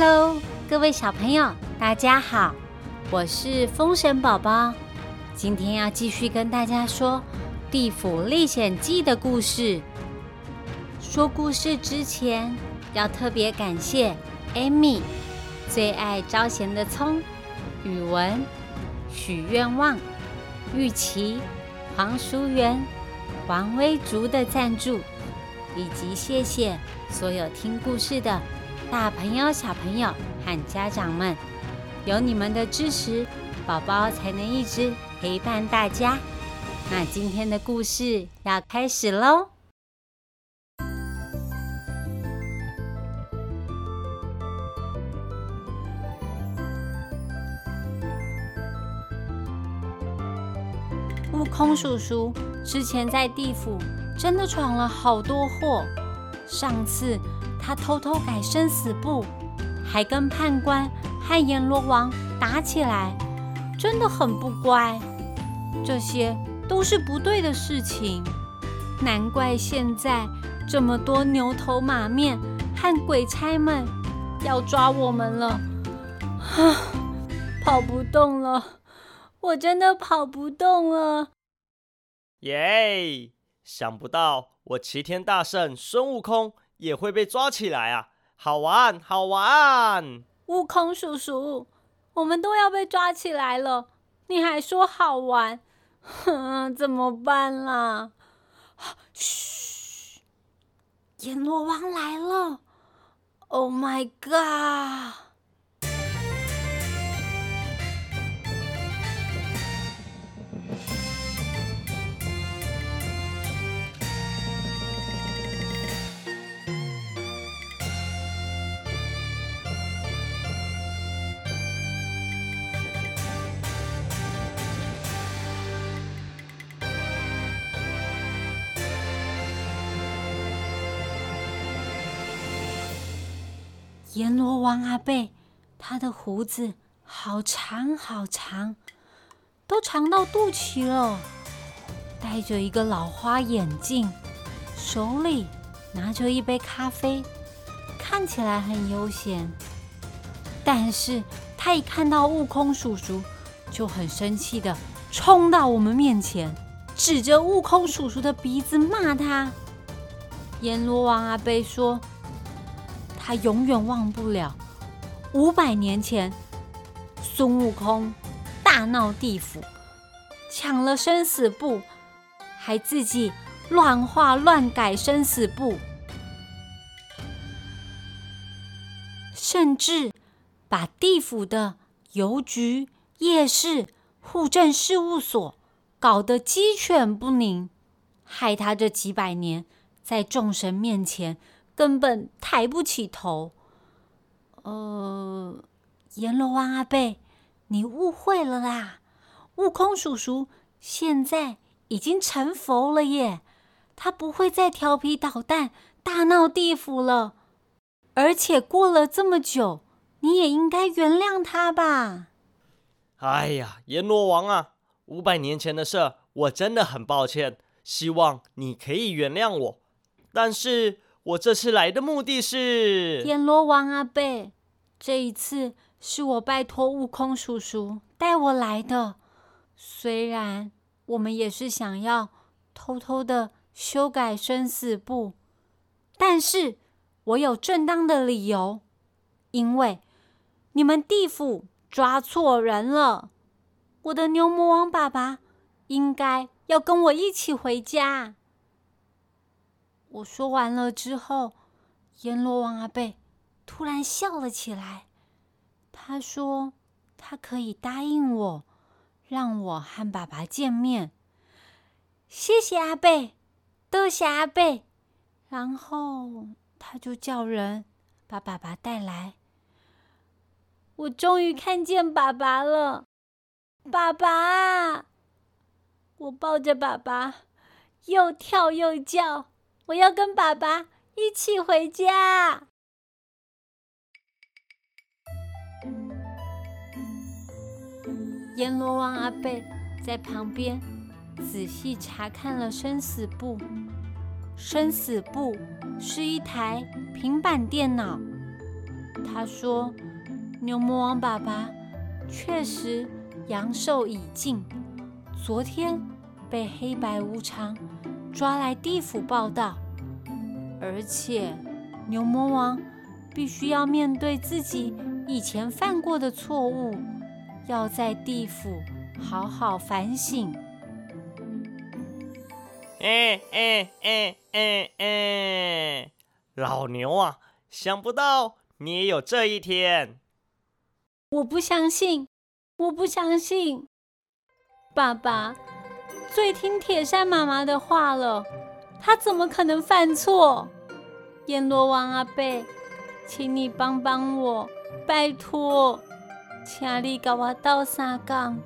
Hello，各位小朋友，大家好，我是风神宝宝，今天要继续跟大家说《地府历险记》的故事。说故事之前，要特别感谢 Amy、最爱招贤的葱、语文、许愿望、玉琪、黄淑媛、王威竹的赞助，以及谢谢所有听故事的。大朋友、小朋友和家长们，有你们的支持，宝宝才能一直陪伴大家。那今天的故事要开始喽！悟空叔叔之前在地府真的闯了好多祸，上次。他偷偷改生死簿，还跟判官和阎罗王打起来，真的很不乖。这些都是不对的事情，难怪现在这么多牛头马面和鬼差们要抓我们了。啊，跑不动了，我真的跑不动了。耶！想不到我齐天大圣孙悟空。也会被抓起来啊！好玩，好玩！悟空叔叔，我们都要被抓起来了，你还说好玩？哼，怎么办啦？嘘，阎罗王来了！Oh my god！阎罗王阿贝，他的胡子好长好长，都长到肚脐了。戴着一个老花眼镜，手里拿着一杯咖啡，看起来很悠闲。但是他一看到悟空叔叔，就很生气的冲到我们面前，指着悟空叔叔的鼻子骂他。阎罗王阿贝说。他永远忘不了五百年前孙悟空大闹地府，抢了生死簿，还自己乱画乱改生死簿，甚至把地府的邮局、夜市、户政事务所搞得鸡犬不宁，害他这几百年在众神面前。根本抬不起头。呃，阎罗王阿贝，你误会了啦！悟空叔叔现在已经成佛了耶，他不会再调皮捣蛋、大闹地府了。而且过了这么久，你也应该原谅他吧？哎呀，阎罗王啊，五百年前的事，我真的很抱歉，希望你可以原谅我。但是。我这次来的目的是阎罗王阿贝，这一次是我拜托悟空叔叔带我来的。虽然我们也是想要偷偷的修改生死簿，但是我有正当的理由，因为你们地府抓错人了。我的牛魔王爸爸应该要跟我一起回家。我说完了之后，阎罗王阿贝突然笑了起来。他说：“他可以答应我，让我和爸爸见面。”谢谢阿贝，多谢阿贝。然后他就叫人把爸爸带来。我终于看见爸爸了，爸爸！我抱着爸爸，又跳又叫。我要跟爸爸一起回家。阎罗王阿贝在旁边仔细查看了生死簿。生死簿是一台平板电脑，他说：“牛魔王爸爸确实阳寿已尽，昨天被黑白无常抓来地府报道，而且牛魔王必须要面对自己以前犯过的错误，要在地府好好反省。”哎哎哎哎哎！老牛啊，想不到你也有这一天！我不相信，我不相信！爸爸最听铁扇妈妈的话了，他怎么可能犯错？阎罗王阿贝，请你帮帮我，拜托，请你给我倒三缸。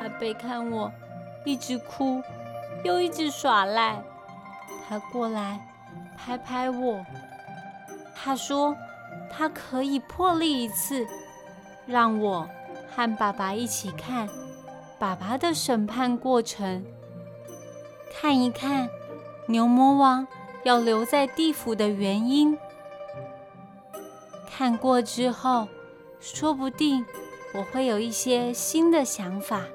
阿贝看我。一直哭，又一直耍赖。他过来拍拍我，他说他可以破例一次，让我和爸爸一起看爸爸的审判过程，看一看牛魔王要留在地府的原因。看过之后，说不定我会有一些新的想法。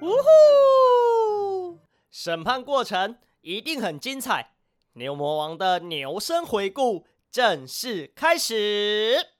呜呼！审判过程一定很精彩，牛魔王的牛声回顾正式开始。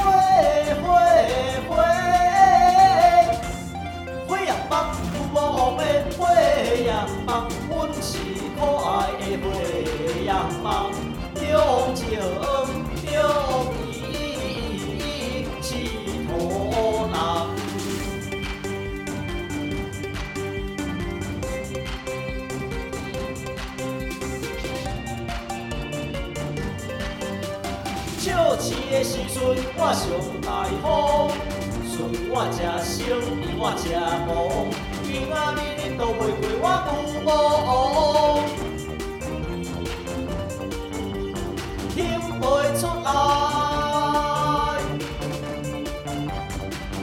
会会会，的时阵，我上大方，顺我吃生，我吃忙，今仔日都袂过我父母，听袂出来，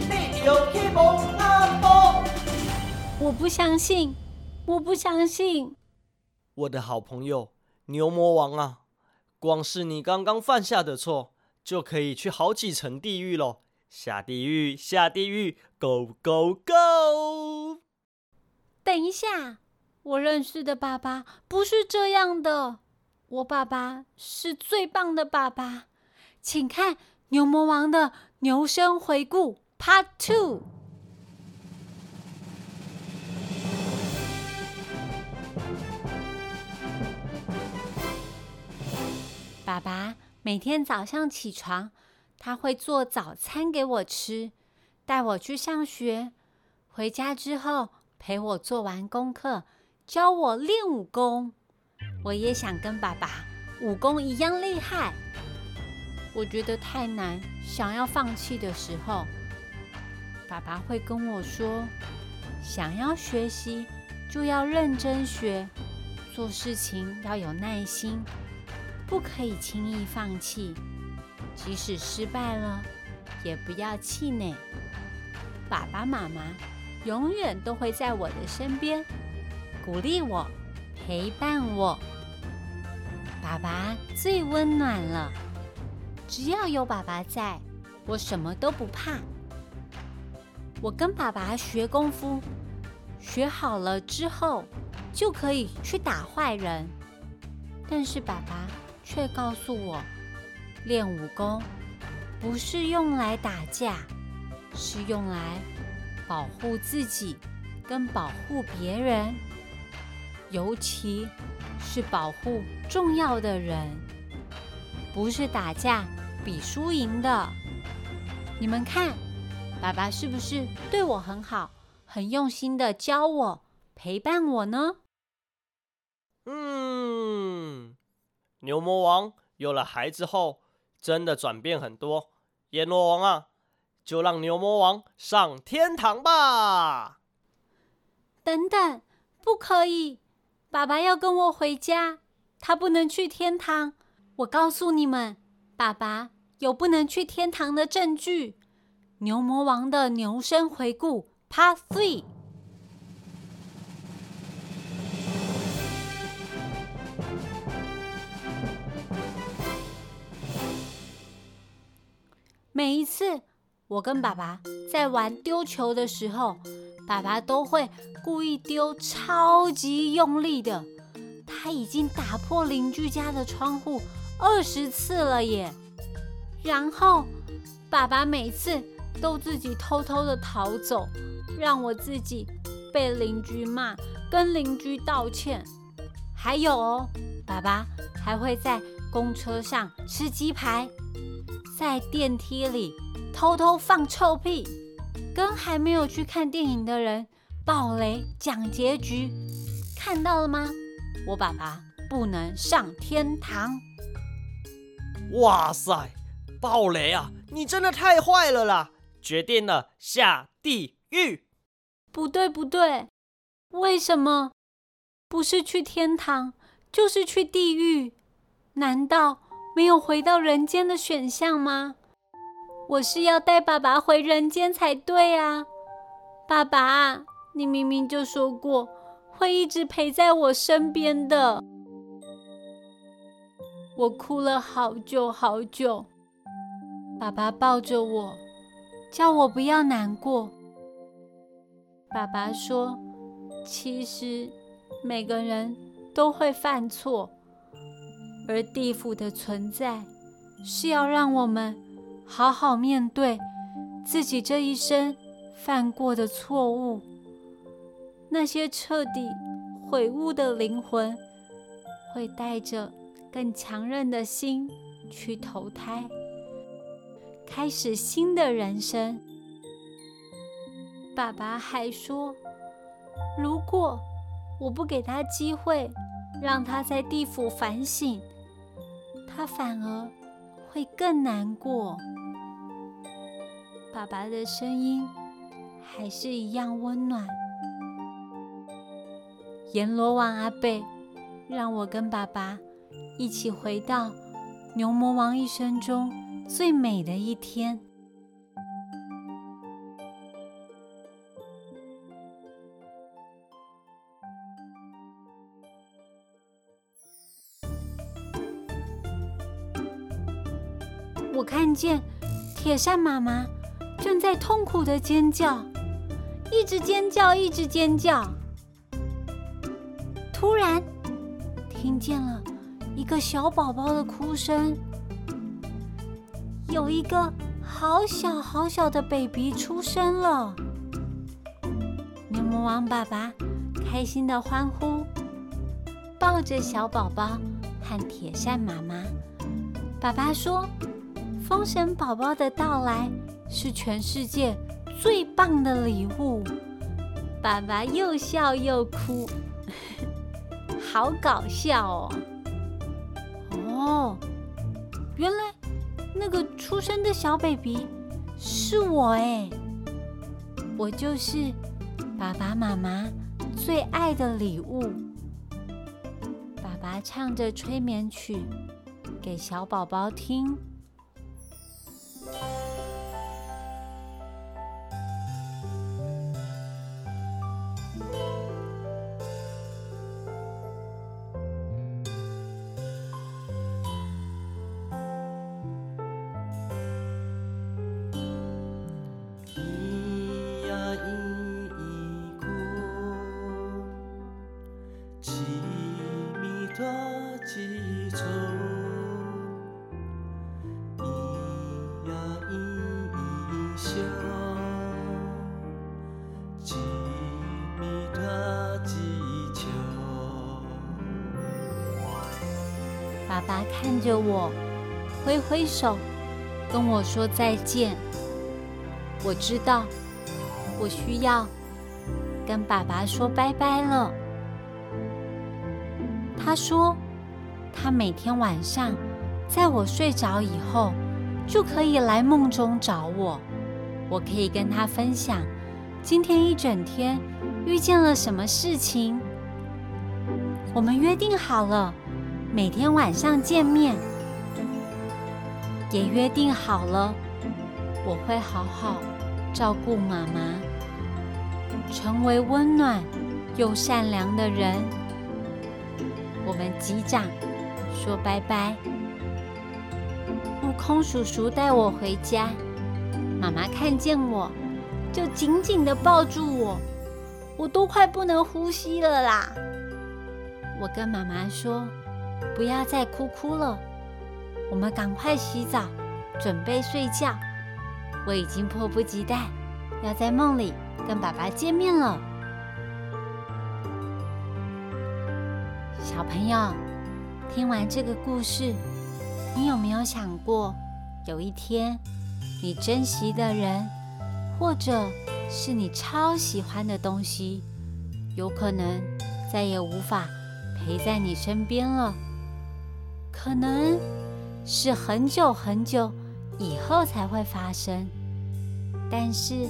你就去摸阿婆。我不相信，我不相信，我的好朋友牛魔王啊，光是你刚刚犯下的错。就可以去好几层地狱喽！下地狱，下地狱，Go Go Go！等一下，我认识的爸爸不是这样的，我爸爸是最棒的爸爸。请看牛魔王的牛声回顾 Part Two。爸爸。每天早上起床，他会做早餐给我吃，带我去上学。回家之后陪我做完功课，教我练武功。我也想跟爸爸武功一样厉害。我觉得太难，想要放弃的时候，爸爸会跟我说：“想要学习，就要认真学，做事情要有耐心。”不可以轻易放弃，即使失败了，也不要气馁。爸爸妈妈永远都会在我的身边，鼓励我，陪伴我。爸爸最温暖了，只要有爸爸在，我什么都不怕。我跟爸爸学功夫，学好了之后就可以去打坏人。但是爸爸却告诉我，练武功不是用来打架，是用来保护自己跟保护别人，尤其是保护重要的人，不是打架比输赢的。你们看，爸爸是不是对我很好，很用心的教我、陪伴我呢？嗯，牛魔王有了孩子后，真的转变很多。阎罗王啊，就让牛魔王上天堂吧！等等，不可以！爸爸要跟我回家，他不能去天堂。我告诉你们，爸爸有不能去天堂的证据。牛魔王的牛生回顾 Part Three。每一次我跟爸爸在玩丢球的时候，爸爸都会故意丢超级用力的。他已经打破邻居家的窗户二十次了耶！然后爸爸每次都自己偷偷的逃走，让我自己被邻居骂，跟邻居道歉。还有哦，爸爸还会在公车上吃鸡排。在电梯里偷偷放臭屁，跟还没有去看电影的人爆雷讲结局，看到了吗？我爸爸不能上天堂。哇塞，爆雷啊！你真的太坏了啦！决定了，下地狱。不对不对，为什么不是去天堂，就是去地狱？难道？没有回到人间的选项吗？我是要带爸爸回人间才对啊！爸爸，你明明就说过会一直陪在我身边的。我哭了好久好久，爸爸抱着我，叫我不要难过。爸爸说：“其实每个人都会犯错。”而地府的存在，是要让我们好好面对自己这一生犯过的错误。那些彻底悔悟的灵魂，会带着更强韧的心去投胎，开始新的人生。爸爸还说，如果我不给他机会，让他在地府反省。他反而会更难过。爸爸的声音还是一样温暖。阎罗王阿贝，让我跟爸爸一起回到牛魔王一生中最美的一天。我看见铁扇妈妈正在痛苦的尖叫，一直尖叫，一直尖叫。突然听见了一个小宝宝的哭声，有一个好小好小的 baby 出生了。牛魔王爸爸开心的欢呼，抱着小宝宝和铁扇妈妈。爸爸说。风神宝宝的到来是全世界最棒的礼物。爸爸又笑又哭，好搞笑哦！哦，原来那个出生的小 baby 是我哎，我就是爸爸妈妈最爱的礼物。爸爸唱着催眠曲给小宝宝听。爸看着我，挥挥手，跟我说再见。我知道，我需要跟爸爸说拜拜了。他说，他每天晚上在我睡着以后，就可以来梦中找我。我可以跟他分享今天一整天遇见了什么事情。我们约定好了，每天晚上见面，也约定好了，我会好好照顾妈妈，成为温暖又善良的人。我们击掌说拜拜。悟空叔叔带我回家。妈妈看见我，就紧紧的抱住我，我都快不能呼吸了啦！我跟妈妈说：“不要再哭哭了，我们赶快洗澡，准备睡觉。我已经迫不及待要在梦里跟爸爸见面了。”小朋友，听完这个故事，你有没有想过，有一天？你珍惜的人，或者是你超喜欢的东西，有可能再也无法陪在你身边了。可能是很久很久以后才会发生。但是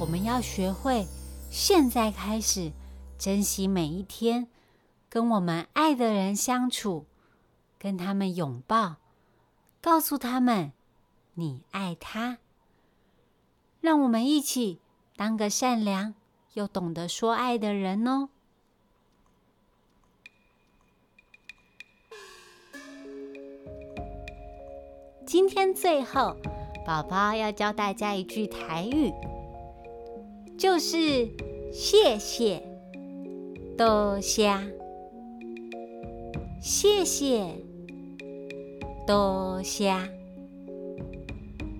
我们要学会现在开始珍惜每一天，跟我们爱的人相处，跟他们拥抱，告诉他们。你爱他，让我们一起当个善良又懂得说爱的人哦。今天最后，宝宝要教大家一句台语，就是谢谢，多谢，谢谢，多谢。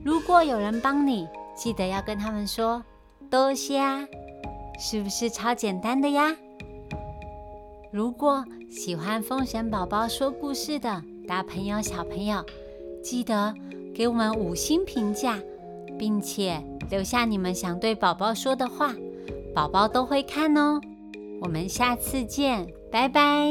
如果有人帮你，记得要跟他们说多谢，是不是超简单的呀？如果喜欢风神宝宝说故事的大朋友、小朋友，记得给我们五星评价，并且留下你们想对宝宝说的话，宝宝都会看哦。我们下次见，拜拜。